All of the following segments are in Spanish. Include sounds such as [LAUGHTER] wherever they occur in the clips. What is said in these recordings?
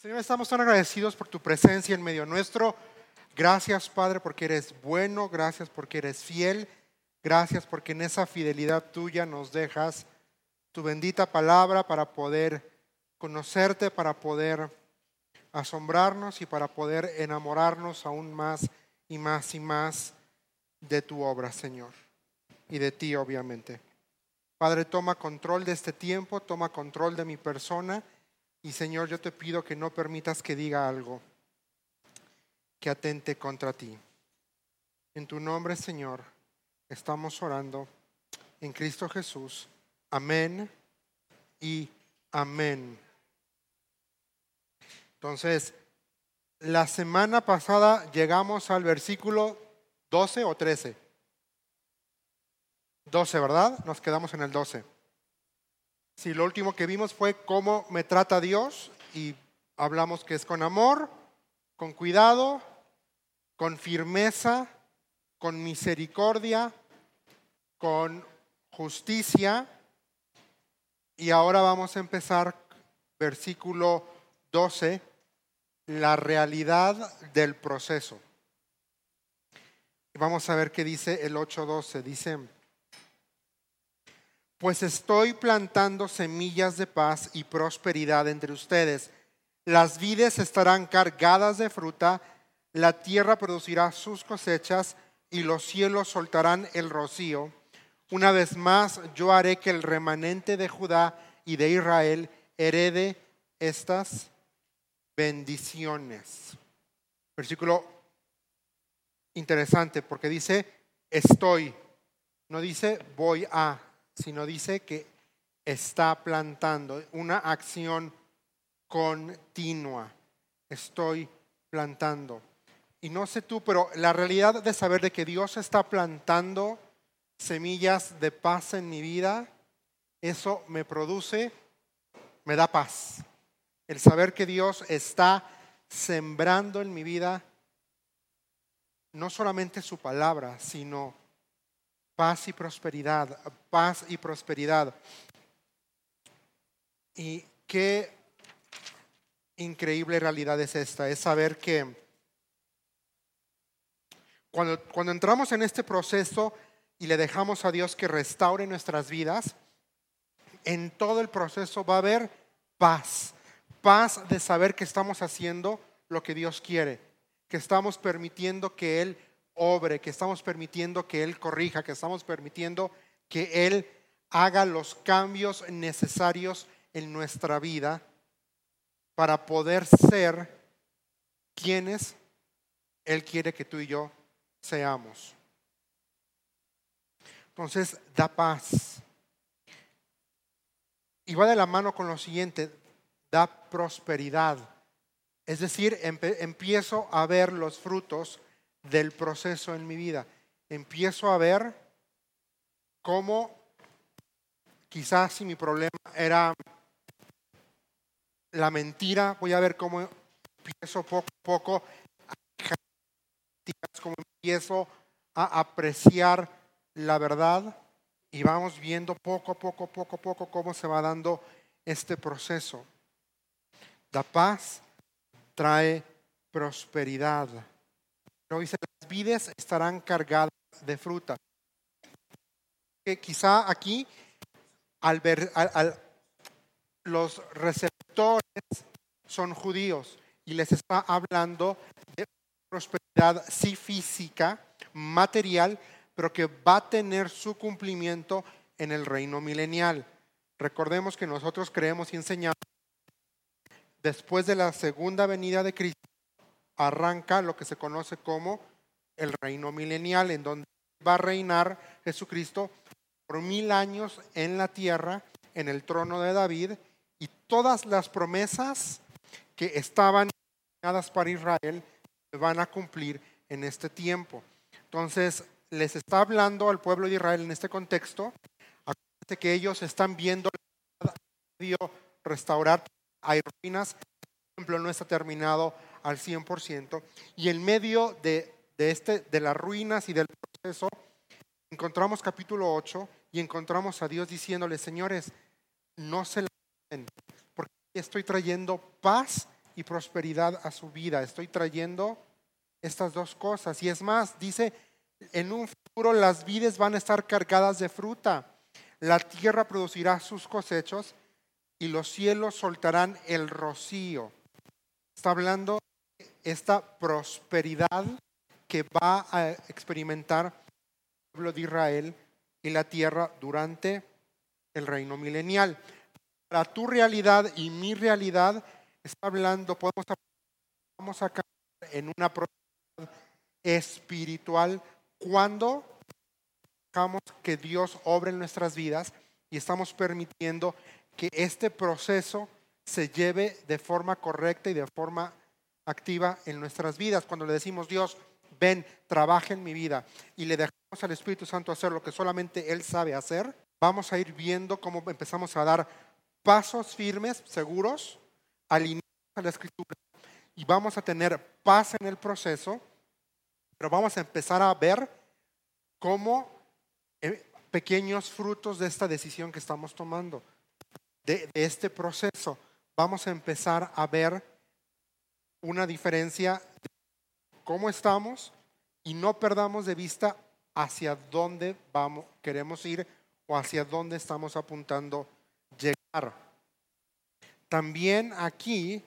Señor, estamos tan agradecidos por tu presencia en medio nuestro. Gracias, Padre, porque eres bueno. Gracias porque eres fiel. Gracias porque en esa fidelidad tuya nos dejas tu bendita palabra para poder conocerte, para poder asombrarnos y para poder enamorarnos aún más y más y más de tu obra, Señor, y de ti, obviamente. Padre, toma control de este tiempo, toma control de mi persona y Señor, yo te pido que no permitas que diga algo que atente contra ti. En tu nombre, Señor, estamos orando en Cristo Jesús. Amén y amén. Entonces, la semana pasada llegamos al versículo 12 o 13. 12, ¿verdad? Nos quedamos en el 12. Si lo último que vimos fue cómo me trata Dios y hablamos que es con amor, con cuidado, con firmeza, con misericordia, con justicia. Y ahora vamos a empezar versículo 12, la realidad del proceso. Vamos a ver qué dice el 8.12. Dice, pues estoy plantando semillas de paz y prosperidad entre ustedes. Las vides estarán cargadas de fruta, la tierra producirá sus cosechas y los cielos soltarán el rocío. Una vez más, yo haré que el remanente de Judá y de Israel herede estas bendiciones. Versículo interesante porque dice estoy, no dice voy a sino dice que está plantando una acción continua. Estoy plantando. Y no sé tú, pero la realidad de saber de que Dios está plantando semillas de paz en mi vida, eso me produce, me da paz. El saber que Dios está sembrando en mi vida no solamente su palabra, sino paz y prosperidad, paz y prosperidad. Y qué increíble realidad es esta, es saber que cuando, cuando entramos en este proceso y le dejamos a Dios que restaure nuestras vidas, en todo el proceso va a haber paz, paz de saber que estamos haciendo lo que Dios quiere, que estamos permitiendo que Él obre, que estamos permitiendo que Él corrija, que estamos permitiendo que Él haga los cambios necesarios en nuestra vida para poder ser quienes Él quiere que tú y yo seamos. Entonces, da paz. Y va de la mano con lo siguiente, da prosperidad. Es decir, empiezo a ver los frutos del proceso en mi vida. Empiezo a ver cómo quizás si mi problema era la mentira, voy a ver cómo empiezo poco a poco cómo empiezo a apreciar la verdad y vamos viendo poco a poco, poco a poco cómo se va dando este proceso. La paz trae prosperidad. Pero dice, las vides estarán cargadas de fruta. Que quizá aquí, al ver, los receptores son judíos y les está hablando de prosperidad sí física, material, pero que va a tener su cumplimiento en el reino milenial. Recordemos que nosotros creemos y enseñamos después de la segunda venida de Cristo arranca lo que se conoce como el reino milenial, en donde va a reinar Jesucristo por mil años en la tierra, en el trono de David, y todas las promesas que estaban dadas para Israel se van a cumplir en este tiempo. Entonces, les está hablando al pueblo de Israel en este contexto, que ellos están viendo restaurar, hay ruinas, el templo no está terminado, al 100%. Y en medio de, este, de las ruinas y del proceso, encontramos capítulo 8 y encontramos a Dios diciéndole, señores, no se la porque estoy trayendo paz y prosperidad a su vida. Estoy trayendo estas dos cosas. Y es más, dice, en un futuro las vides van a estar cargadas de fruta. La tierra producirá sus cosechos y los cielos soltarán el rocío. Está hablando de esta prosperidad que va a experimentar el pueblo de Israel y la tierra durante el reino milenial. Para tu realidad y mi realidad, está hablando, podemos vamos a caer en una prosperidad espiritual cuando dejamos que Dios obre en nuestras vidas y estamos permitiendo que este proceso se lleve de forma correcta y de forma activa en nuestras vidas. Cuando le decimos, Dios, ven, trabaja en mi vida y le dejamos al Espíritu Santo hacer lo que solamente Él sabe hacer, vamos a ir viendo cómo empezamos a dar pasos firmes, seguros, alineados a la Escritura y vamos a tener paz en el proceso, pero vamos a empezar a ver cómo eh, pequeños frutos de esta decisión que estamos tomando de, este proceso, vamos a empezar a ver una diferencia de cómo estamos y no perdamos de vista hacia dónde vamos, queremos ir o hacia dónde estamos apuntando llegar. También aquí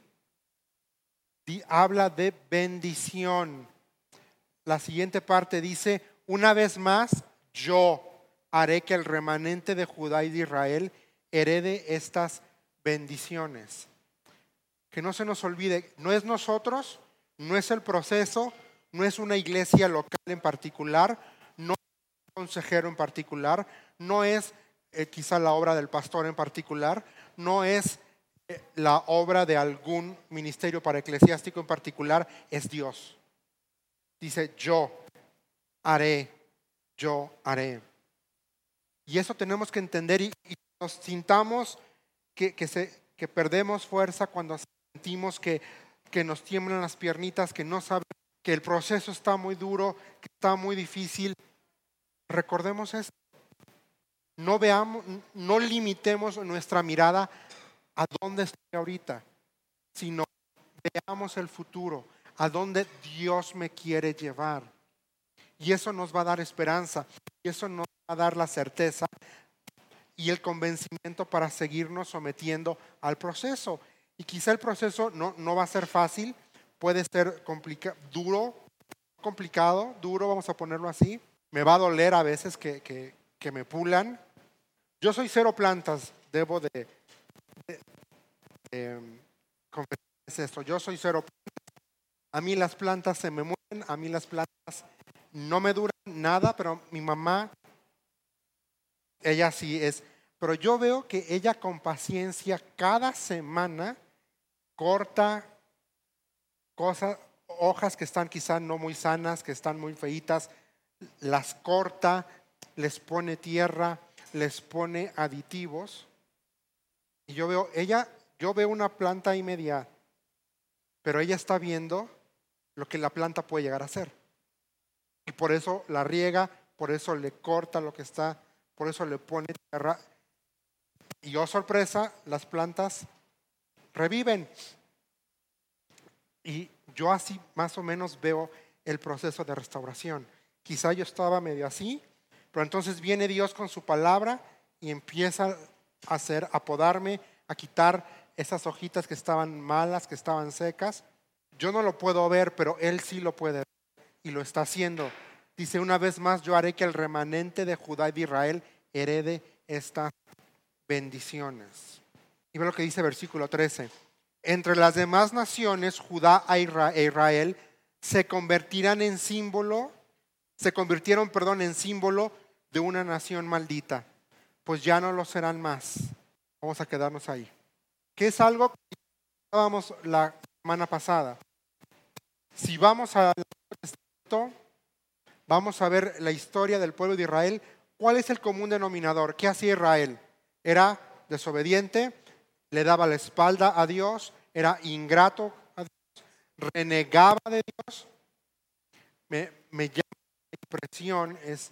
habla de bendición. La siguiente parte dice, una vez más, yo haré que el remanente de Judá y de Israel herede estas bendiciones. Que no se nos olvide, no es nosotros, no es el proceso, no es una iglesia local en particular, no es un consejero en particular, no es eh, quizá la obra del pastor en particular, no es eh, la obra de algún ministerio para eclesiástico en particular, es Dios. Dice, yo haré, yo haré. Y eso tenemos que entender y nos sintamos que, que, perdemos fuerza, cuando sentimos que, que nos tiemblan las piernitas, que no sabemos que el proceso está muy duro, que está muy difícil, recordemos esto. No veamos, no limitemos nuestra mirada a dónde estoy ahorita, sino veamos el futuro, a dónde Dios me quiere llevar. Y eso nos va a dar esperanza, y eso nos va a dar la certeza y el convencimiento para seguirnos sometiendo al proceso. Y quizá el proceso no, no va a ser fácil, puede ser duro, complicado, duro, vamos a ponerlo así. Me va a doler a veces que, que, me pulan. Yo soy cero plantas, debo de, de, esto. Yo soy cero plantas. A mí las plantas se me mueren, a mí las plantas no me duran nada, pero mi mamá ella sí es, pero yo veo que ella con paciencia cada semana corta cosas, hojas que están quizás no muy sanas, que están muy feitas, las corta, les pone tierra, les pone aditivos. Y yo veo, ella, yo veo una planta ahí media, pero ella está viendo lo que la planta puede llegar a hacer. Y por eso la riega, por eso le corta lo que está por eso le pone tierra. Y oh sorpresa, las plantas reviven. Y yo así más o menos veo el proceso de restauración. Quizá yo estaba medio así, pero entonces viene Dios con su palabra y empieza a hacer, a podarme, a quitar esas hojitas que estaban malas, que estaban secas. Yo no lo puedo ver, pero Él sí lo puede ver y lo está haciendo. Dice una vez más, yo haré que el remanente de Judá y de Israel herede estas bendiciones. Y ve lo que dice versículo 13. Entre las demás naciones, Judá e, e Israel se convertirán en símbolo, se convirtieron, perdón, en símbolo de una nación maldita, pues ya no lo serán más. Vamos a quedarnos ahí. ¿Qué es algo que hablábamos la semana pasada? Si vamos a vamos a ver la historia del pueblo de Israel. ¿Cuál es el común denominador? ¿Qué hacía Israel? Era desobediente, le daba la espalda a Dios, era ingrato a Dios, renegaba de Dios. Me, me llama la impresión, es,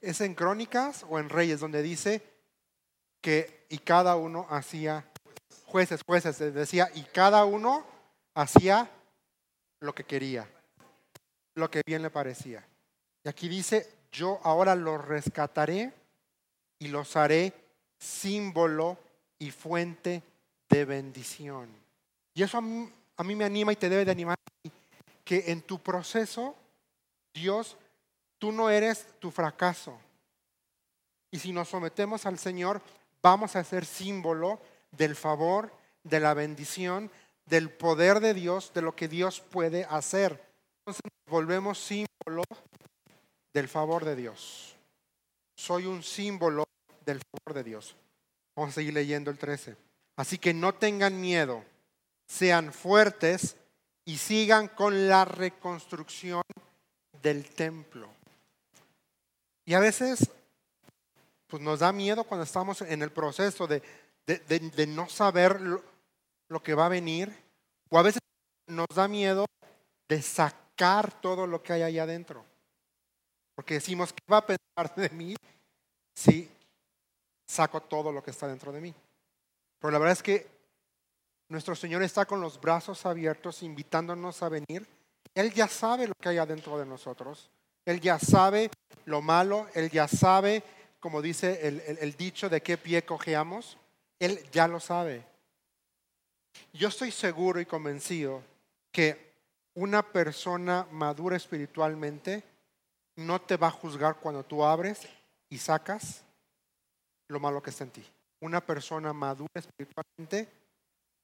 es en Crónicas o en Reyes, donde dice que y cada uno hacía, jueces, jueces, decía, y cada uno hacía lo que quería, lo que bien le parecía. Y aquí dice, yo ahora los rescataré y los haré símbolo y fuente de bendición. Y eso a mí, me anima y te debe de animar que en tu proceso, Dios, tú no eres tu fracaso. Y si nos sometemos al Señor, vamos a ser símbolo del favor, de la bendición, del poder de Dios, de lo que Dios puede hacer. Entonces volvemos símbolo del favor de Dios. Soy un símbolo del favor de Dios. Vamos a seguir leyendo el 13. Así que no tengan miedo, sean fuertes y sigan con la reconstrucción del templo. Y a veces pues nos da miedo cuando estamos en el proceso de, de, no saber lo, que va a venir. O a veces nos da miedo de sacar todo lo que hay ahí adentro. Porque decimos, ¿qué va a pensar de mí si saco todo lo que está dentro de mí? Pero la verdad es que nuestro Señor está con los brazos abiertos invitándonos a venir. Él ya sabe lo que hay adentro de nosotros. Él ya sabe lo malo. Él ya sabe, como dice el, dicho, de qué pie cojeamos. Él ya lo sabe. Yo estoy seguro y convencido que una persona madura espiritualmente no te va a juzgar cuando tú abres y sacas lo malo que está en ti. Una persona madura espiritualmente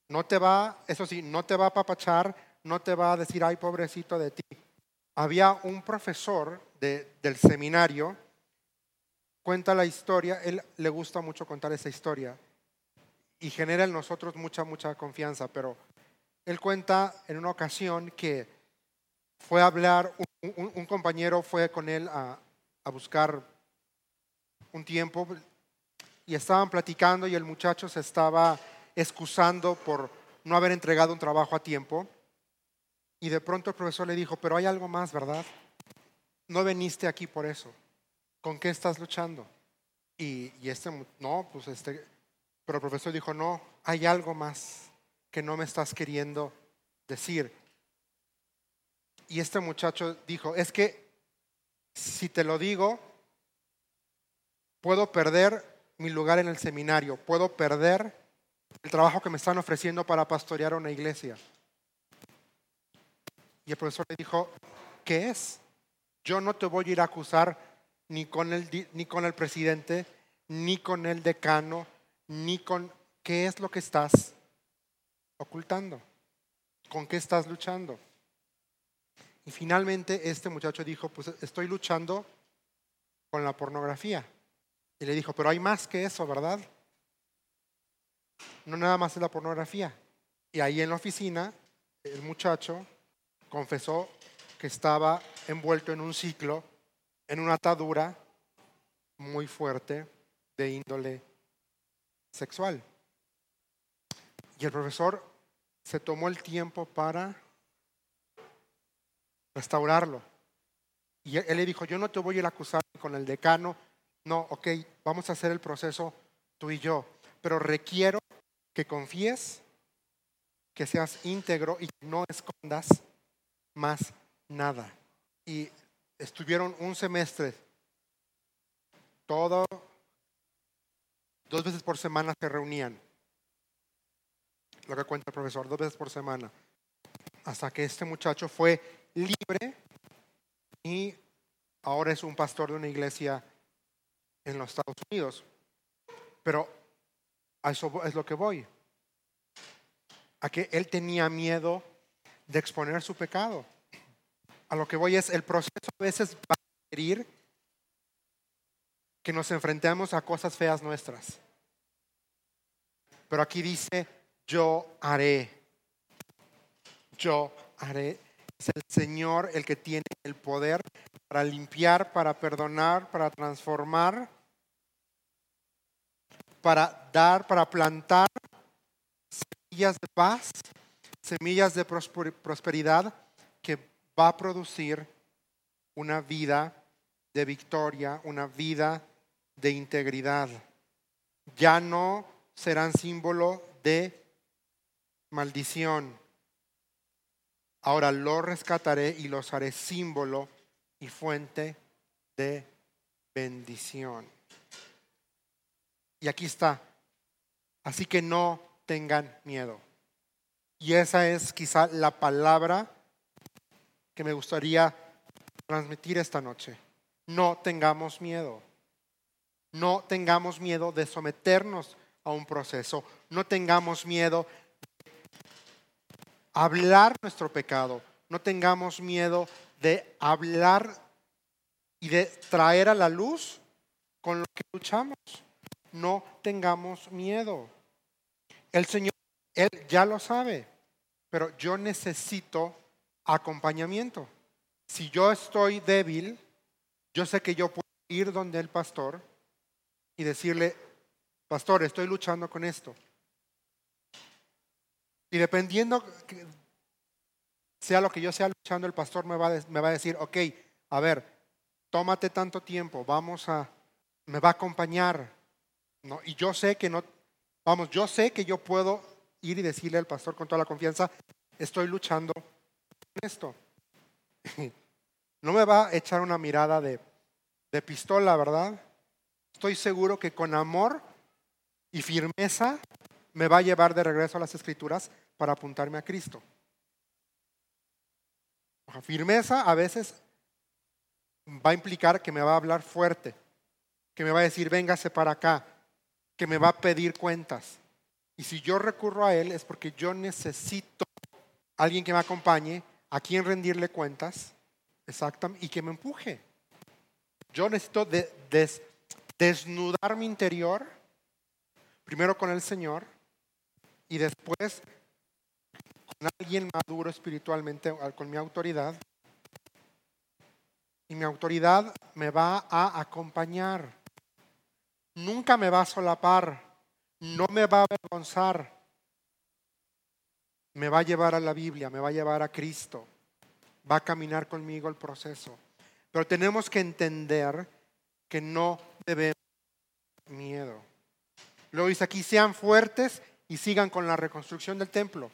no te va, eso sí, no te va a apapachar, no te va a decir, ay, pobrecito de ti. Había un profesor del seminario, cuenta la historia, él le gusta mucho contar esa historia y genera en nosotros mucha, mucha confianza, pero él cuenta en una ocasión que fue a hablar, un, compañero fue con él a, a buscar un tiempo y estaban platicando y el muchacho se estaba excusando por no haber entregado un trabajo a tiempo. Y de pronto el profesor le dijo, pero hay algo más, ¿verdad? No veniste aquí por eso. ¿Con qué estás luchando? Y, y este, no, pues este, pero el profesor dijo, no, hay algo más que no me estás queriendo decir. Y este muchacho dijo, es que si te lo digo, puedo perder mi lugar en el seminario, puedo perder el trabajo que me están ofreciendo para pastorear una iglesia. Y el profesor le dijo, ¿qué es? Yo no te voy a ir a acusar ni con el, ni con el presidente, ni con el decano, ni con... ¿Qué es lo que estás ocultando? ¿Con qué estás luchando? Y finalmente este muchacho dijo, pues estoy luchando con la pornografía. Y le dijo, pero hay más que eso, ¿verdad? No nada más es la pornografía. Y ahí en la oficina, el muchacho confesó que estaba envuelto en un ciclo, en una atadura muy fuerte de índole sexual. Y el profesor se tomó el tiempo para restaurarlo. Y él le dijo, yo no te voy a ir a acusar con el decano, no, ok, vamos a hacer el proceso tú y yo, pero requiero que confíes, que seas íntegro y que no escondas más nada. Y estuvieron un semestre, todo, dos veces por semana se reunían, lo que cuenta el profesor, dos veces por semana, hasta que este muchacho fue libre y ahora es un pastor de una iglesia en los Estados Unidos. Pero a eso es lo que voy. A que él tenía miedo de exponer su pecado. A lo que voy es, el proceso a veces va a requerir que nos enfrentemos a cosas feas nuestras. Pero aquí dice, yo haré. Yo haré. Es el Señor el que tiene el poder para limpiar, para perdonar, para transformar, para dar, para plantar semillas de paz, semillas de prosperidad que va a producir una vida de victoria, una vida de integridad. Ya no serán símbolo de maldición, Ahora los rescataré y los haré símbolo y fuente de bendición. Y aquí está. Así que no tengan miedo. Y esa es quizá la palabra que me gustaría transmitir esta noche. No tengamos miedo. No tengamos miedo de someternos a un proceso. No tengamos miedo de hablar nuestro pecado. No tengamos miedo de hablar y de traer a la luz con lo que luchamos. No tengamos miedo. El Señor, Él ya lo sabe, pero yo necesito acompañamiento. Si yo estoy débil, yo sé que yo puedo ir donde el pastor y decirle, pastor, estoy luchando con esto. Y dependiendo sea lo que yo sea luchando, el pastor me va, a, me va a decir, ok, a ver, tómate tanto tiempo, vamos a, me va a acompañar. ¿No? Y yo sé que no, vamos, yo sé que yo puedo ir y decirle al pastor con toda la confianza, estoy luchando con esto. [LAUGHS] No me va a echar una mirada de, de pistola, ¿verdad? Estoy seguro que con amor y firmeza me va a llevar de regreso a las escrituras para apuntarme a Cristo. Firmeza a veces va a implicar que me va a hablar fuerte, que me va a decir, véngase para acá, que me va a pedir cuentas. Y si yo recurro a Él es porque yo necesito alguien que me acompañe, a quien rendirle cuentas, exactamente, y que me empuje. Yo necesito desnudar mi interior, primero con el Señor, y después con alguien maduro espiritualmente, con mi autoridad, y mi autoridad me va a acompañar. Nunca me va a solapar, no me va a avergonzar. Me va a llevar a la Biblia, me va a llevar a Cristo, va a caminar conmigo el proceso. Pero tenemos que entender que no debemos miedo. Luego dice aquí, sean fuertes y sigan con la reconstrucción del templo.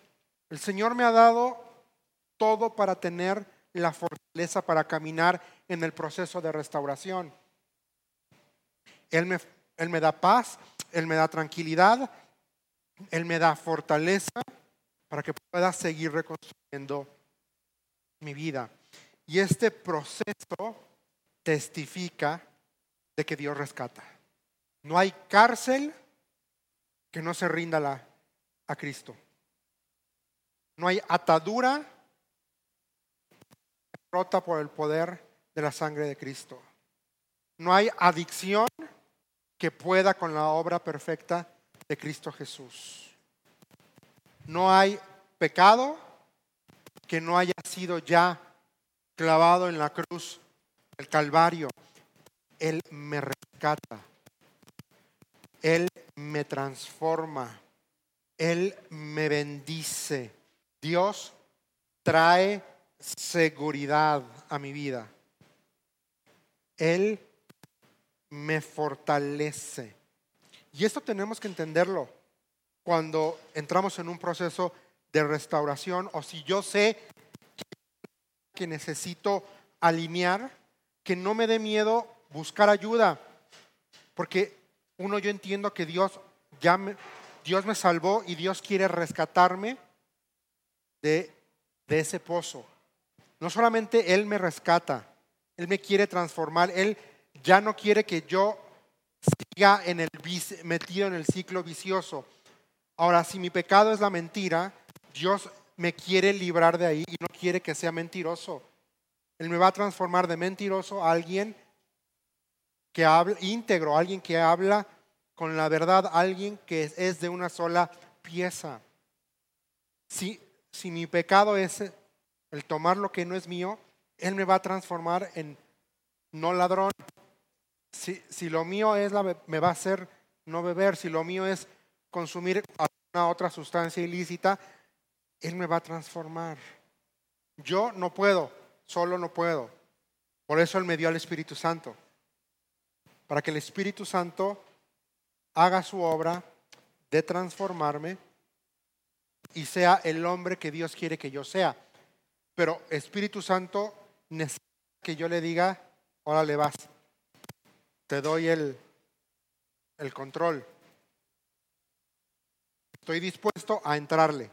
El Señor me ha dado todo para tener la fortaleza para caminar en el proceso de restauración. Él me, él me da paz, Él me da tranquilidad, Él me da fortaleza para que pueda seguir reconstruyendo mi vida. Y este proceso testifica de que Dios rescata. No hay cárcel que no se rinda a Cristo. No hay atadura rota por el poder de la sangre de Cristo. No hay adicción que pueda con la obra perfecta de Cristo Jesús. No hay pecado que no haya sido ya clavado en la cruz, el Calvario. Él me rescata. Él me transforma. Él me bendice. Dios trae seguridad a mi vida. Él me fortalece. Y esto tenemos que entenderlo cuando entramos en un proceso de restauración o si yo sé que necesito alinear, que no me dé miedo buscar ayuda, porque uno yo entiendo que Dios ya me, Dios me salvó y Dios quiere rescatarme de, de ese pozo. No solamente Él me rescata, Él me quiere transformar, Él ya no quiere que yo siga metido en el ciclo vicioso. Ahora, si mi pecado es la mentira, Dios me quiere librar de ahí y no quiere que sea mentiroso. Él me va a transformar de mentiroso a alguien que habla íntegro, alguien que habla con la verdad, alguien que es de una sola pieza. Si, si mi pecado es el tomar lo que no es mío, Él me va a transformar en no ladrón. Si, lo mío es me va a hacer no beber, si lo mío es consumir alguna otra sustancia ilícita, Él me va a transformar. Yo no puedo, solo no puedo. Por eso Él me dio al Espíritu Santo. Para que el Espíritu Santo haga su obra de transformarme y sea el hombre que Dios quiere que yo sea. Pero Espíritu Santo necesita que yo le diga, órale vas, te doy el, el control. Estoy dispuesto a entrarle.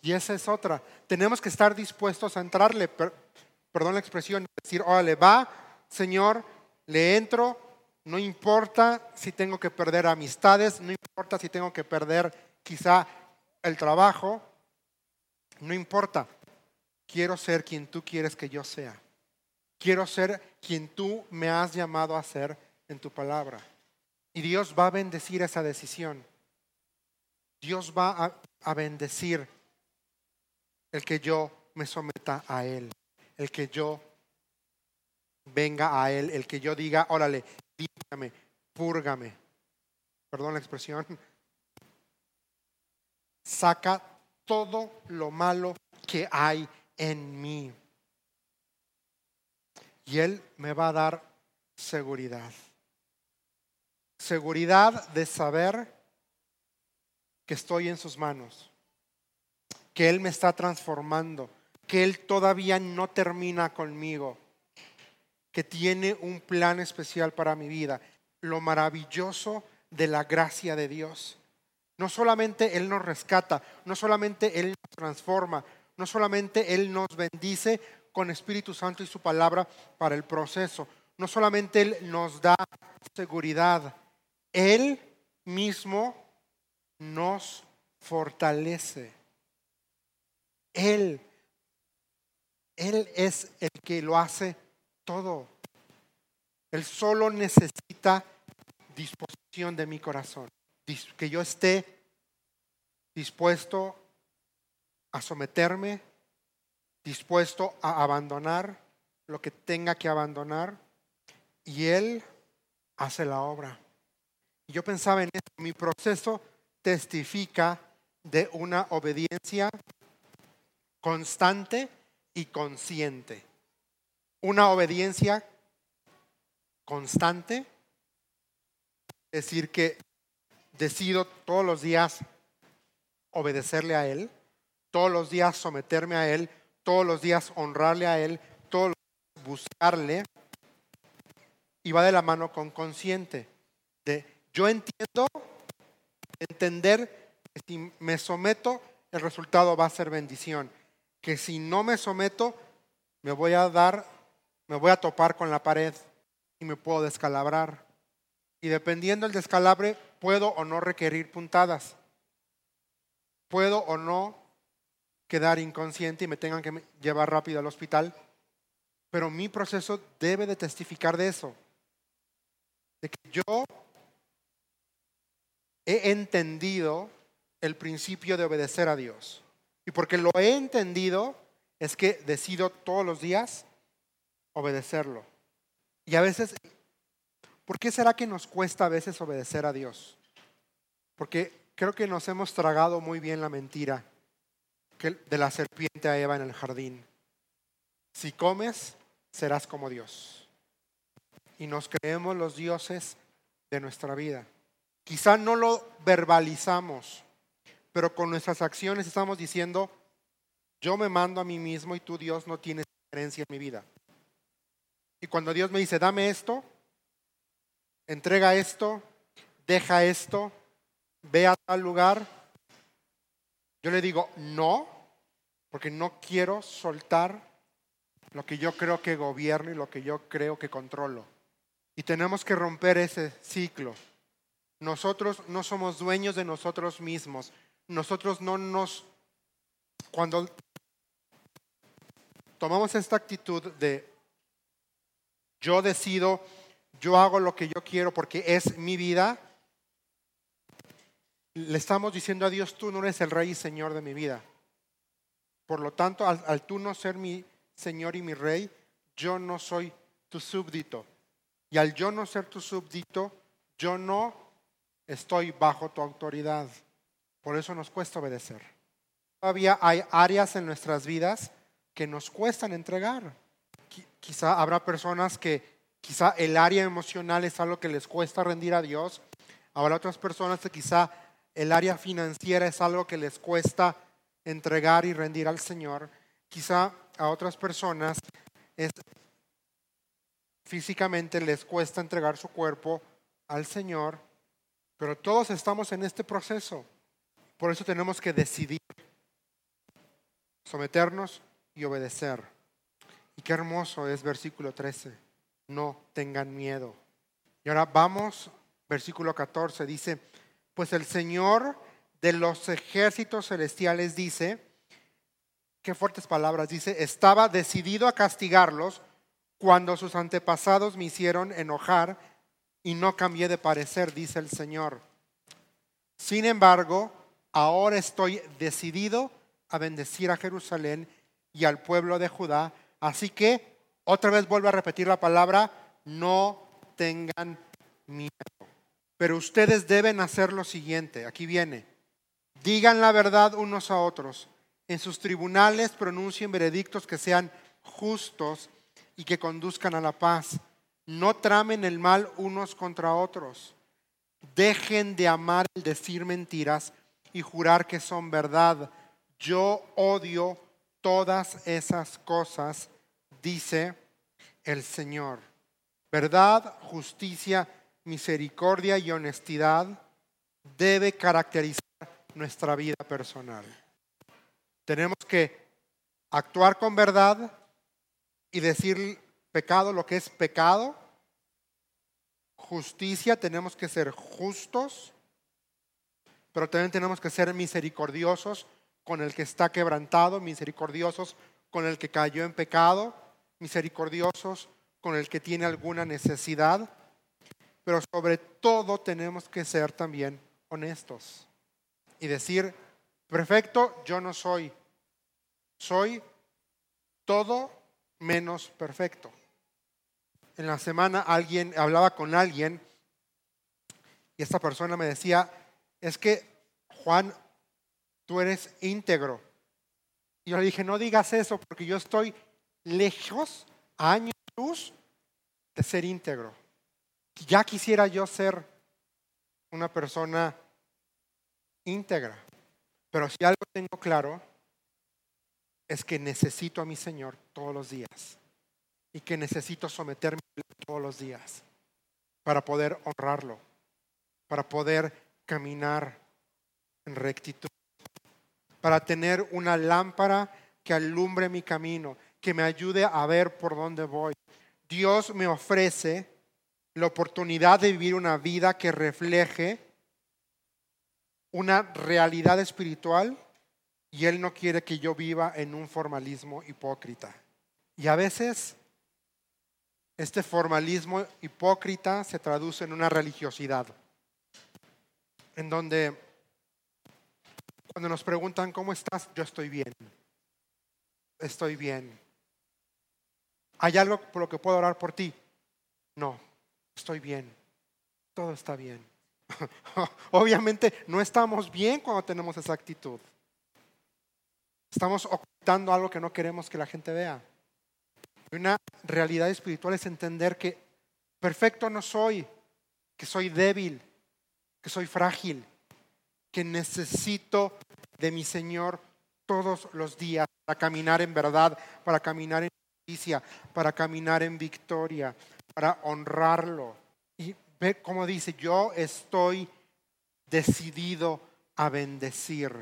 Y esa es otra. Tenemos que estar dispuestos a entrarle. perdón la expresión, decir, órale, va, Señor, le entro, no importa si tengo que perder amistades, no importa si tengo que perder quizá el trabajo, no importa. Quiero ser quien tú quieres que yo sea. Quiero ser quien tú me has llamado a ser en tu palabra. Y Dios va a bendecir esa decisión. Dios va a, bendecir el que yo me someta a Él, el que yo venga a Él, el que yo diga, órale, dígame, púrgame. Perdón la expresión. Saca todo lo malo que hay en mí. Y Él me va a dar seguridad. Seguridad de saber que estoy en sus manos, que Él me está transformando, que Él todavía no termina conmigo que tiene un plan especial para mi vida. Lo maravilloso de la gracia de Dios. No solamente Él nos rescata, no solamente Él nos transforma, no solamente Él nos bendice con Espíritu Santo y su palabra para el proceso, no solamente Él nos da seguridad, Él mismo nos fortalece. Él, Él es el que lo hace todo. Él solo necesita disposición de mi corazón, que yo esté dispuesto a someterme, dispuesto a abandonar lo que tenga que abandonar, y Él hace la obra. Y yo pensaba en esto, mi proceso testifica de una obediencia constante y consciente una obediencia constante, es decir, que decido todos los días obedecerle a Él, todos los días someterme a Él, todos los días honrarle a Él, todos los días buscarle, y va de la mano con consciente, de yo entiendo, entender que si me someto, el resultado va a ser bendición, que si no me someto, me voy a dar me voy a topar con la pared y me puedo descalabrar. Y dependiendo del descalabre, puedo o no requerir puntadas. Puedo o no quedar inconsciente y me tengan que llevar rápido al hospital. Pero mi proceso debe de testificar de eso. De que yo he entendido el principio de obedecer a Dios. Y porque lo he entendido, es que decido todos los días obedecerlo. Y a veces, ¿por qué será que nos cuesta a veces obedecer a Dios? Porque creo que nos hemos tragado muy bien la mentira de la serpiente a Eva en el jardín. Si comes, serás como Dios. Y nos creemos los dioses de nuestra vida. Quizá no lo verbalizamos, pero con nuestras acciones estamos diciendo, yo me mando a mí mismo y tú Dios no tienes diferencia en mi vida. Y cuando Dios me dice, dame esto, entrega esto, deja esto, ve a tal lugar, yo le digo, no, porque no quiero soltar lo que yo creo que gobierno y lo que yo creo que controlo. Y tenemos que romper ese ciclo. Nosotros no somos dueños de nosotros mismos. Nosotros no nos... Cuando tomamos esta actitud de yo decido, yo hago lo que yo quiero porque es mi vida, le estamos diciendo a Dios, tú no eres el rey y señor de mi vida. Por lo tanto, al, tú no ser mi señor y mi rey, yo no soy tu súbdito. Y al yo no ser tu súbdito, yo no estoy bajo tu autoridad. Por eso nos cuesta obedecer. Todavía hay áreas en nuestras vidas que nos cuestan entregar quizá habrá personas que quizá el área emocional es algo que les cuesta rendir a Dios. Habrá otras personas que quizá el área financiera es algo que les cuesta entregar y rendir al Señor. Quizá a otras personas es físicamente les cuesta entregar su cuerpo al Señor, pero todos estamos en este proceso. Por eso tenemos que decidir someternos y obedecer. Y qué hermoso es versículo 13. No tengan miedo. Y ahora vamos, versículo 14, dice, pues el Señor de los ejércitos celestiales dice, qué fuertes palabras, dice, estaba decidido a castigarlos cuando sus antepasados me hicieron enojar y no cambié de parecer, dice el Señor. Sin embargo, ahora estoy decidido a bendecir a Jerusalén y al pueblo de Judá. Así que, otra vez vuelvo a repetir la palabra, no tengan miedo. Pero ustedes deben hacer lo siguiente, aquí viene, digan la verdad unos a otros, en sus tribunales pronuncien veredictos que sean justos y que conduzcan a la paz. No tramen el mal unos contra otros. Dejen de amar el decir mentiras y jurar que son verdad. Yo odio todas esas cosas, dice el Señor. Verdad, justicia, misericordia y honestidad debe caracterizar nuestra vida personal. Tenemos que actuar con verdad, y decir pecado lo que es pecado. Justicia, tenemos que ser justos, pero también tenemos que ser misericordiosos con el que está quebrantado, misericordiosos con el que cayó en pecado, misericordiosos con el que tiene alguna necesidad, pero sobre todo tenemos que ser también honestos y decir, perfecto, yo no soy, soy todo menos perfecto. En la semana alguien hablaba con alguien y esta persona me decía, es que Juan, tú eres íntegro. Y yo le dije, no digas eso porque yo estoy lejos, años luz, de ser íntegro. Ya quisiera yo ser una persona íntegra. Pero si algo tengo claro es que necesito a mi Señor todos los días y que necesito someterme todos los días para poder honrarlo, para poder caminar en rectitud, para tener una lámpara que alumbre mi camino, que me ayude a ver por dónde voy. Dios me ofrece la oportunidad de vivir una vida que refleje una realidad espiritual y Él no quiere que yo viva en un formalismo hipócrita. Y a veces este formalismo hipócrita se traduce en una religiosidad, en donde cuando nos preguntan, ¿cómo estás? Yo estoy bien. Estoy bien. ¿Hay algo por lo que puedo orar por ti? No, estoy bien. Todo está bien. [LAUGHS] Obviamente no estamos bien cuando tenemos esa actitud. Estamos ocultando algo que no queremos que la gente vea. Una realidad espiritual es entender que perfecto no soy, que soy débil, que soy frágil, que necesito de mi Señor todos los días para caminar en verdad, para caminar en justicia, para caminar en victoria, para honrarlo. Y ve cómo dice, yo estoy decidido a bendecir.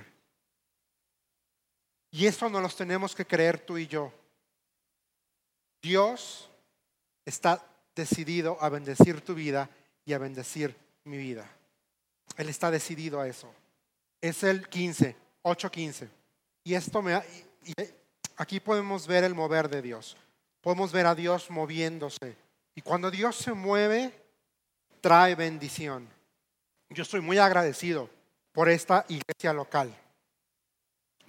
Y eso no los tenemos que creer tú y yo. Dios está decidido a bendecir tu vida y a bendecir mi vida. Él está decidido a eso. Es el 15, 8.15. Y esto me... Y aquí podemos ver el mover de Dios. Podemos ver a Dios moviéndose. Y cuando Dios se mueve, trae bendición. Yo estoy muy agradecido por esta iglesia local.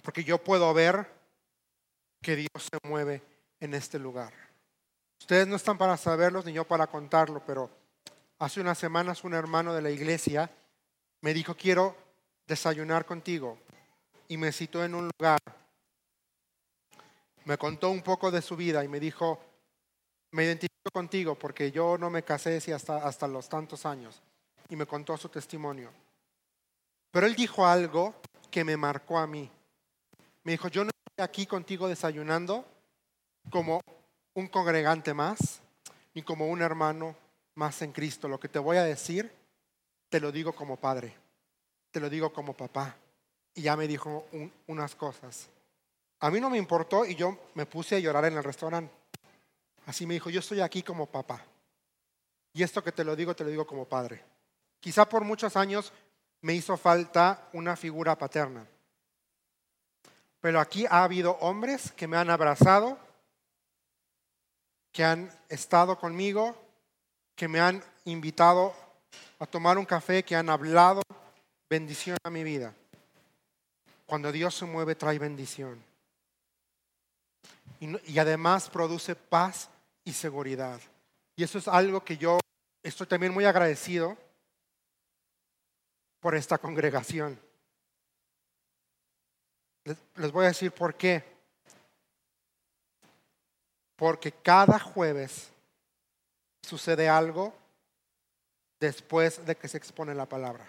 Porque yo puedo ver que Dios se mueve en este lugar. Ustedes no están para saberlo ni yo para contarlo, pero hace unas semanas un hermano de la iglesia me dijo, quiero desayunar contigo. Y me citó en un lugar. Me contó un poco de su vida y me dijo, me identifico contigo porque yo no me casé hasta, hasta los tantos años. Y me contó su testimonio. Pero él dijo algo que me marcó a mí. Me dijo, yo no estoy aquí contigo desayunando como un congregante más, ni como un hermano más en Cristo. Lo que te voy a decir, te lo digo como padre, te lo digo como papá. Y ya me dijo unas cosas. A mí no me importó y yo me puse a llorar en el restaurante. Así me dijo, yo estoy aquí como papá. Y esto que te lo digo, te lo digo como padre. Quizá por muchos años me hizo falta una figura paterna. Pero aquí ha habido hombres que me han abrazado, que han estado conmigo, que me han invitado a tomar un café, que han hablado bendición a mi vida. Cuando Dios se mueve trae bendición. Y, además produce paz y seguridad. Y eso es algo que yo estoy también muy agradecido por esta congregación. Les, voy a decir por qué. Porque cada jueves sucede algo después de que se expone la palabra.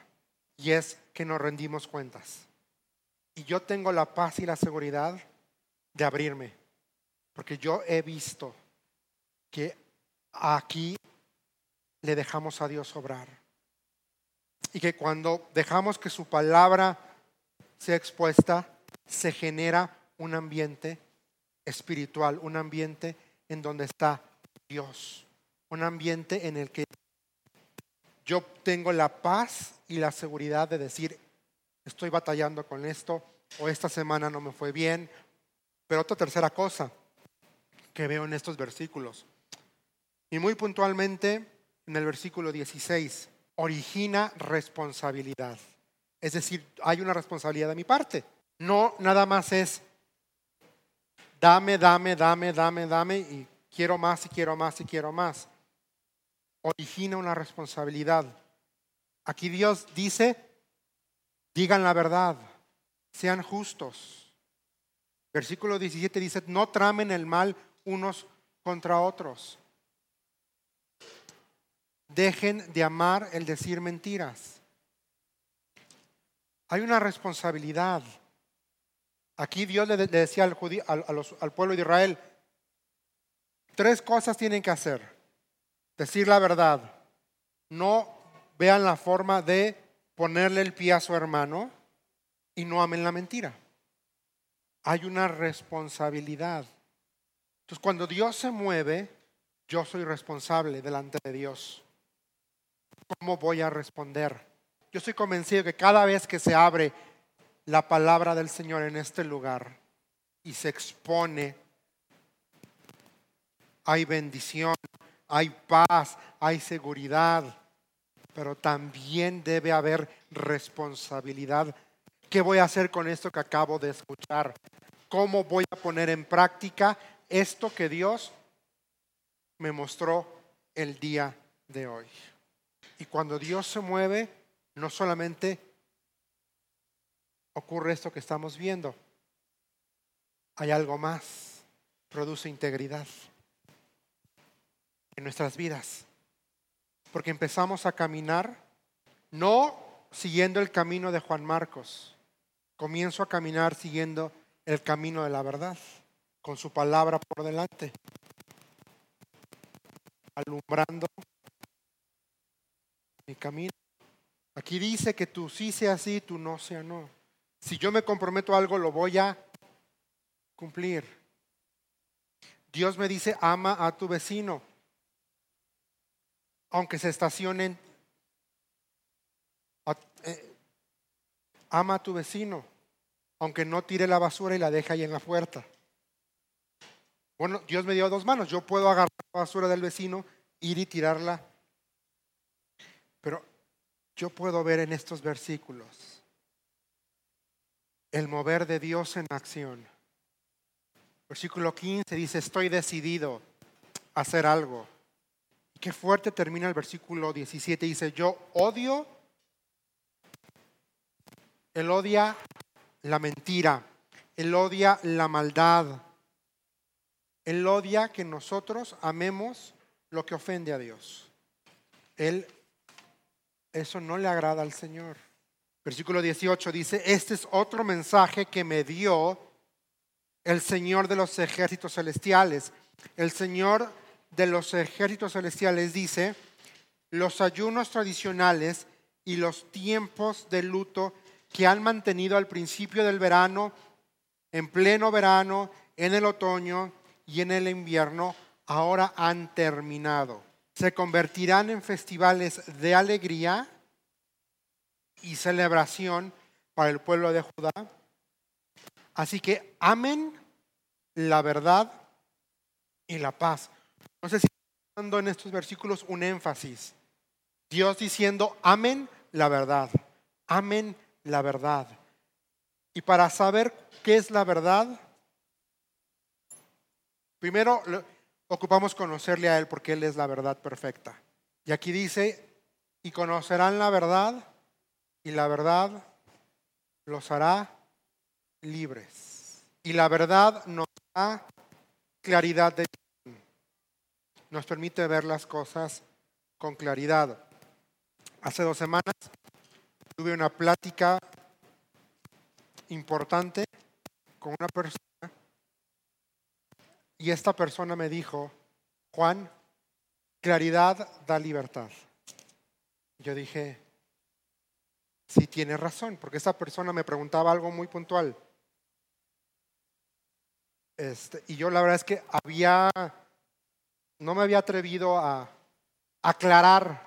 Y es que nos rendimos cuentas. Y yo tengo la paz y la seguridad de abrirme. Porque yo he visto que aquí le dejamos a Dios obrar. Y que cuando dejamos que su palabra sea expuesta, se genera un ambiente espiritual, un ambiente en donde está Dios, un ambiente en el que yo tengo la paz y la seguridad de decir, estoy batallando con esto, o esta semana no me fue bien. Pero otra tercera cosa que veo en estos versículos, y muy puntualmente en el versículo 16, origina responsabilidad. Es decir, hay una responsabilidad de mi parte. No nada más es dame, dame, dame, dame, dame y quiero más y quiero más y quiero más. Origina una responsabilidad. Aquí Dios dice, digan la verdad, sean justos. Versículo 17 dice, no tramen el mal unos contra otros. Dejen de amar el decir mentiras. Hay una responsabilidad. Aquí Dios le, decía al, al pueblo de Israel, tres cosas tienen que hacer. Decir la verdad. No vean la forma de ponerle el pie a su hermano y no amen la mentira. Hay una responsabilidad. Entonces, cuando Dios se mueve, yo soy responsable delante de Dios. ¿Cómo voy a responder? Yo estoy convencido que cada vez que se abre la palabra del Señor en este lugar y se expone, hay bendición, hay paz, hay seguridad, pero también debe haber responsabilidad. ¿Qué voy a hacer con esto que acabo de escuchar? ¿Cómo voy a poner en práctica esto que Dios me mostró el día de hoy? Y cuando Dios se mueve, no solamente ocurre esto que estamos viendo. Hay algo más. Produce integridad en nuestras vidas. Porque empezamos a caminar no siguiendo el camino de Juan Marcos. Comienzo a caminar siguiendo el camino de la verdad, con su palabra por delante, alumbrando mi camino. Aquí dice que tú sí sea sí, tú no sea no. Si yo me comprometo a algo, lo voy a cumplir. Dios me dice, ama a tu vecino, aunque se estacionen. Eh, ama a tu vecino, aunque no tire la basura y la deje ahí en la puerta. Bueno, Dios me dio dos manos. Yo puedo agarrar la basura del vecino, ir y tirarla. Pero yo puedo ver en estos versículos el mover de Dios en acción. Versículo 15 dice, estoy decidido a hacer algo. Qué fuerte termina el versículo 17. Dice, yo odio, él odia la mentira, él odia la maldad, él odia que nosotros amemos lo que ofende a Dios. Él, eso no le agrada al Señor. Versículo 18 dice, este es otro mensaje que me dio el Señor de los ejércitos celestiales. El Señor de los ejércitos celestiales dice, los ayunos tradicionales y los tiempos de luto que han mantenido al principio del verano, en pleno verano, en el otoño y en el invierno, ahora han terminado. Se convertirán en festivales de alegría y celebración para el pueblo de Judá. Así que amen la verdad y la paz. No sé si dando en estos versículos un énfasis. Dios diciendo, amen la verdad, amen la verdad. Y para saber qué es la verdad, primero ocupamos conocerle a Él porque Él es la verdad perfecta. Y aquí dice, y conocerán la verdad y la verdad los hará libres. Y la verdad nos da claridad de nos permite ver las cosas con claridad. Hace dos semanas tuve una plática importante con una persona y esta persona me dijo, Juan, claridad da libertad. Yo dije, sí tiene razón, porque esta persona me preguntaba algo muy puntual. Este, y yo la verdad es que había, no me había atrevido a aclarar,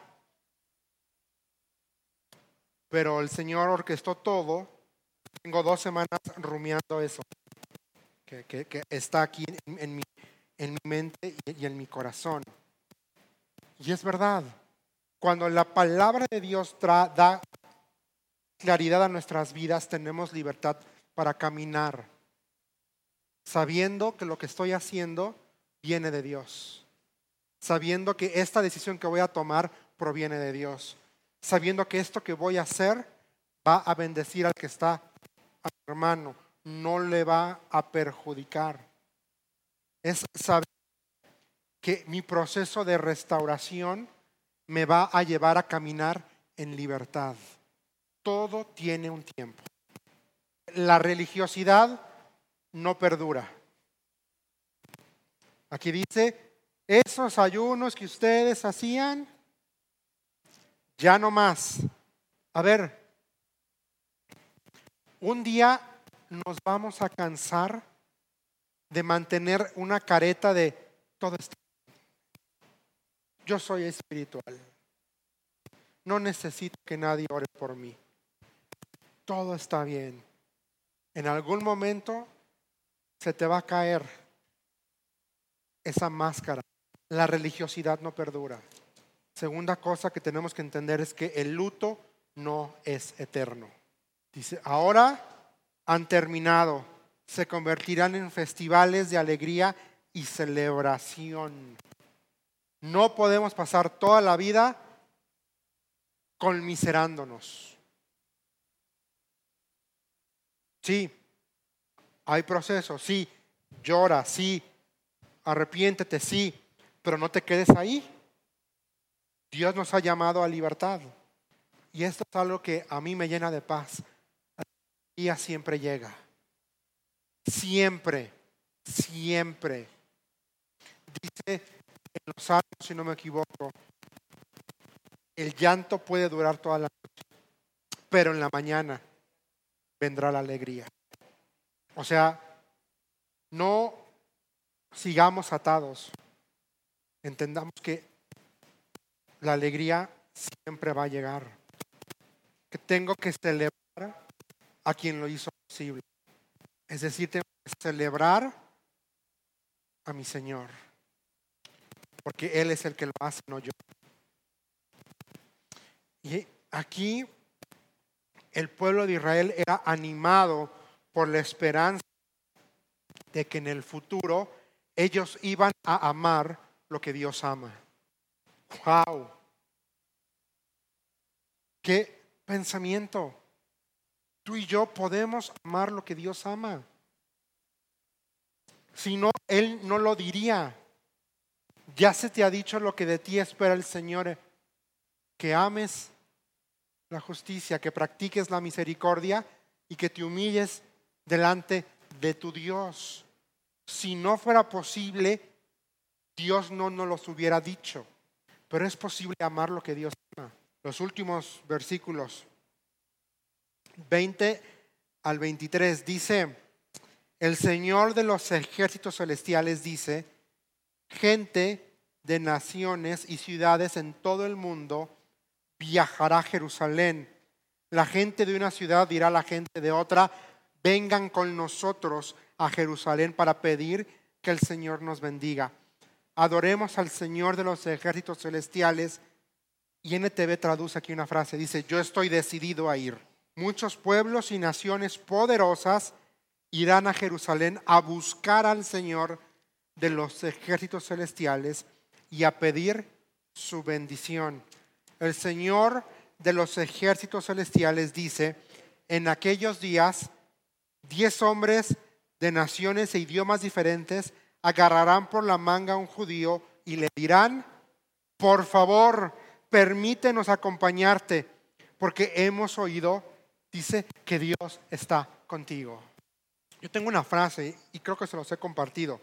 pero el Señor orquestó todo. Tengo dos semanas rumiando eso, que, está aquí en, mi, en mi mente y en mi corazón. Y es verdad, cuando la palabra de Dios da claridad a nuestras vidas, tenemos libertad para caminar, sabiendo que lo que estoy haciendo viene de Dios, sabiendo que esta decisión que voy a tomar proviene de Dios, sabiendo que esto que voy a hacer va a bendecir al que está a mi hermano, no le va a perjudicar. Es saber que mi proceso de restauración me va a llevar a caminar en libertad. Todo tiene un tiempo. La religiosidad no perdura. Aquí dice, esos ayunos que ustedes hacían, ya no más. A ver, un día nos vamos a cansar de mantener una careta de todo esto. Yo soy espiritual. No necesito que nadie ore por mí todo está bien. En algún momento se te va a caer esa máscara. La religiosidad no perdura. Segunda cosa que tenemos que entender es que el luto no es eterno. Dice, ahora han terminado, se convertirán en festivales de alegría y celebración. No podemos pasar toda la vida conmiserándonos. Sí, hay procesos, sí, llora, sí, arrepiéntete, sí, pero no te quedes ahí. Dios nos ha llamado a libertad. Y esto es algo que a mí me llena de paz. Día siempre llega. Siempre, siempre. Dice en los salmos, si no me equivoco, el llanto puede durar toda la noche, pero en la mañana vendrá la alegría. O sea, no sigamos atados. Entendamos que la alegría siempre va a llegar. Que tengo que celebrar a quien lo hizo posible. Es decir, que celebrar a mi Señor. Porque Él es el que lo hace, no yo. Y aquí el pueblo de Israel era animado por la esperanza de que en el futuro ellos iban a amar lo que Dios ama. ¡Wow! ¿Qué pensamiento? Tú y yo podemos amar lo que Dios ama. Si no, Él no lo diría. Ya se te ha dicho lo que de ti espera el Señor, que ames la justicia, que practiques la misericordia y que te humilles delante de tu Dios. Si no fuera posible, Dios no nos los hubiera dicho. Pero es posible amar lo que Dios ama. Los últimos versículos 20 al 23 dice, el Señor de los ejércitos celestiales dice, gente de naciones y ciudades en todo el mundo viajará a Jerusalén. La gente de una ciudad dirá a la gente de otra, vengan con nosotros a Jerusalén para pedir que el Señor nos bendiga. Adoremos al Señor de los ejércitos celestiales. Y NTV traduce aquí una frase, dice, yo estoy decidido a ir. Muchos pueblos y naciones poderosas irán a Jerusalén a buscar al Señor de los ejércitos celestiales y a pedir su bendición. El Señor de los ejércitos celestiales dice, en aquellos días, diez hombres de naciones e idiomas diferentes agarrarán por la manga a un judío y le dirán, por favor, permítenos acompañarte, porque hemos oído, dice, que Dios está contigo. Yo tengo una frase y creo que se los he compartido.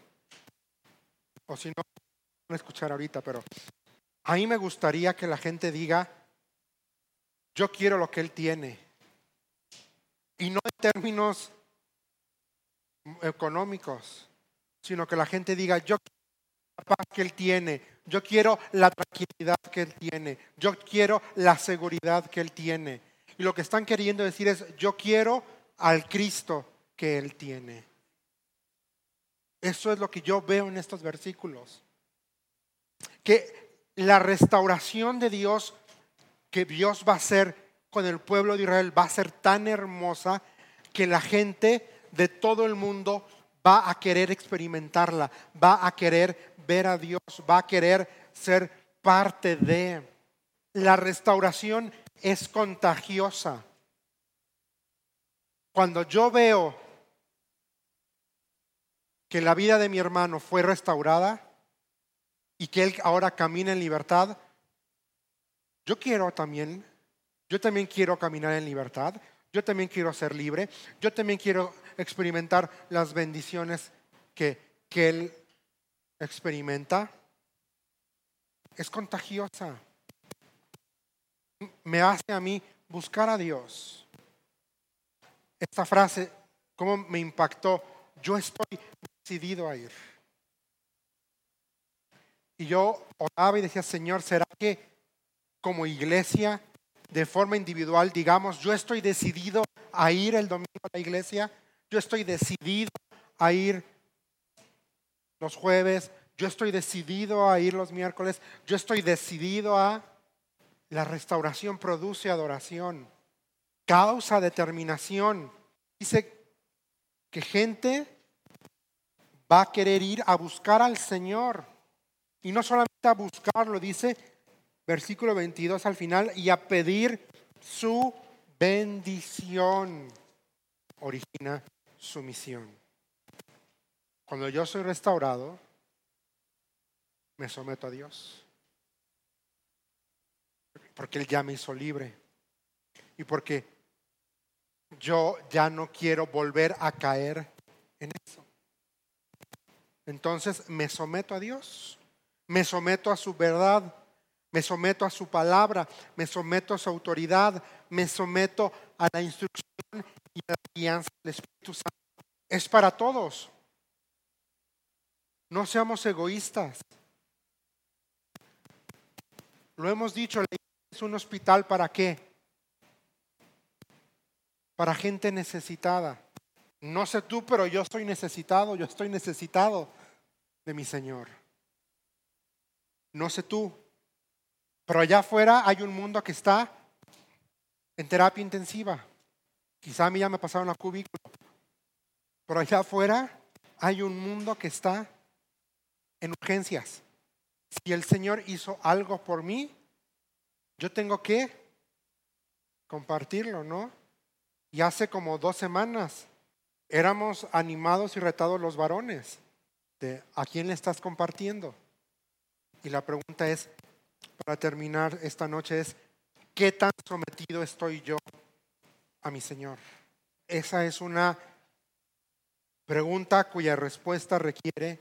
O si no, a escuchar ahorita, pero a mí me gustaría que la gente diga, yo quiero lo que Él tiene. Y no en términos económicos, sino que la gente diga, yo quiero la paz que Él tiene, yo quiero la tranquilidad que Él tiene, yo quiero la seguridad que Él tiene. Y lo que están queriendo decir es, yo quiero al Cristo que Él tiene. Eso es lo que yo veo en estos versículos. Que la restauración de Dios que Dios va a hacer con el pueblo de Israel va a ser tan hermosa que la gente de todo el mundo va a querer experimentarla, va a querer ver a Dios, va a querer ser parte de. La restauración es contagiosa. Cuando yo veo que la vida de mi hermano fue restaurada y que él ahora camina en libertad, yo quiero también, yo también quiero caminar en libertad, yo también quiero ser libre, yo también quiero experimentar las bendiciones que, que él experimenta. Es contagiosa. Me hace a mí buscar a Dios. Esta frase, ¿cómo me impactó? Yo estoy decidido a ir. Y yo oraba y decía, Señor, ¿será que como iglesia, de forma individual, digamos, yo estoy decidido a ir el domingo a la iglesia, yo estoy decidido a ir los jueves, yo estoy decidido a ir los miércoles, yo estoy decidido a... La restauración produce adoración, causa determinación. Dice que gente va a querer ir a buscar al Señor. Y no solamente a buscarlo, dice versículo 22 al final, y a pedir su bendición. Origina su misión. Cuando yo soy restaurado, me someto a Dios. Porque Él ya me hizo libre. Y porque yo ya no quiero volver a caer en eso. Entonces me someto a Dios, me someto a su verdad, me someto a su palabra, me someto a su autoridad, me someto a la instrucción y a la guianza del Espíritu Santo. Es para todos. No seamos egoístas. Lo hemos dicho, es un hospital para qué? Para gente necesitada. No sé tú, pero yo estoy necesitado, yo estoy necesitado de mi Señor. No sé tú, pero allá afuera hay un mundo que está en terapia intensiva. Quizá a mí ya me pasaron la cubículo, pero allá afuera hay un mundo que está en urgencias. Si el Señor hizo algo por mí, yo tengo que compartirlo, ¿no? Y hace como dos semanas éramos animados y retados los varones de a quién le estás compartiendo. Y la pregunta es, para terminar esta noche, es, ¿qué tan sometido estoy yo a mi Señor? Esa es una Pregunta cuya respuesta requiere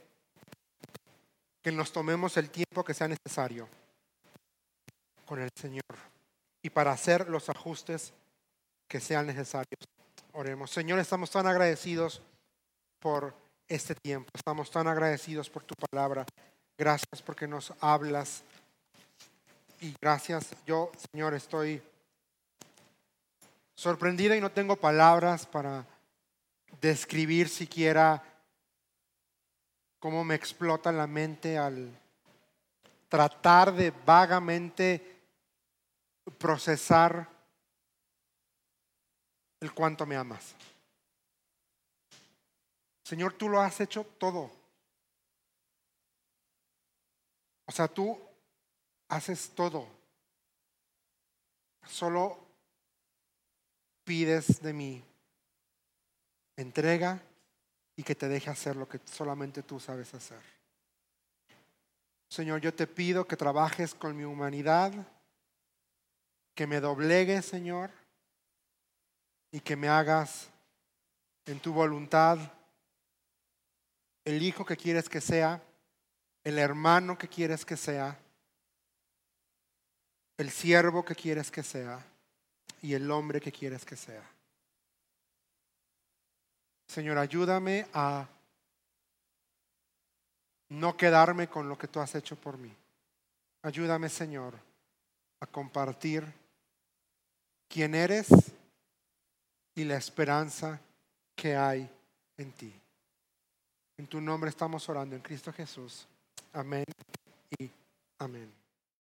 que nos tomemos el tiempo que sea necesario con el Señor y para hacer los ajustes que sean necesarios. Oremos. Señor, estamos tan agradecidos por este tiempo. Estamos tan agradecidos por tu palabra. Gracias porque nos hablas. Y gracias. Yo, Señor, estoy sorprendida y no tengo palabras para describir siquiera cómo me explota la mente al tratar de vagamente procesar el cuánto me amas. Señor, tú lo has hecho todo. O sea, tú haces todo. Solo pides de mí entrega y que te deje hacer lo que solamente tú sabes hacer. Señor, yo te pido que trabajes con mi humanidad, que me doblegues, Señor, y que me hagas en tu voluntad el hijo que quieres que sea, el hermano que quieres que sea, el siervo que quieres que sea y el hombre que quieres que sea. Señor, ayúdame a no quedarme con lo que tú has hecho por mí. Ayúdame, Señor, a compartir quién eres y la esperanza que hay en ti. En tu nombre estamos orando en Cristo Jesús. Amén y amén.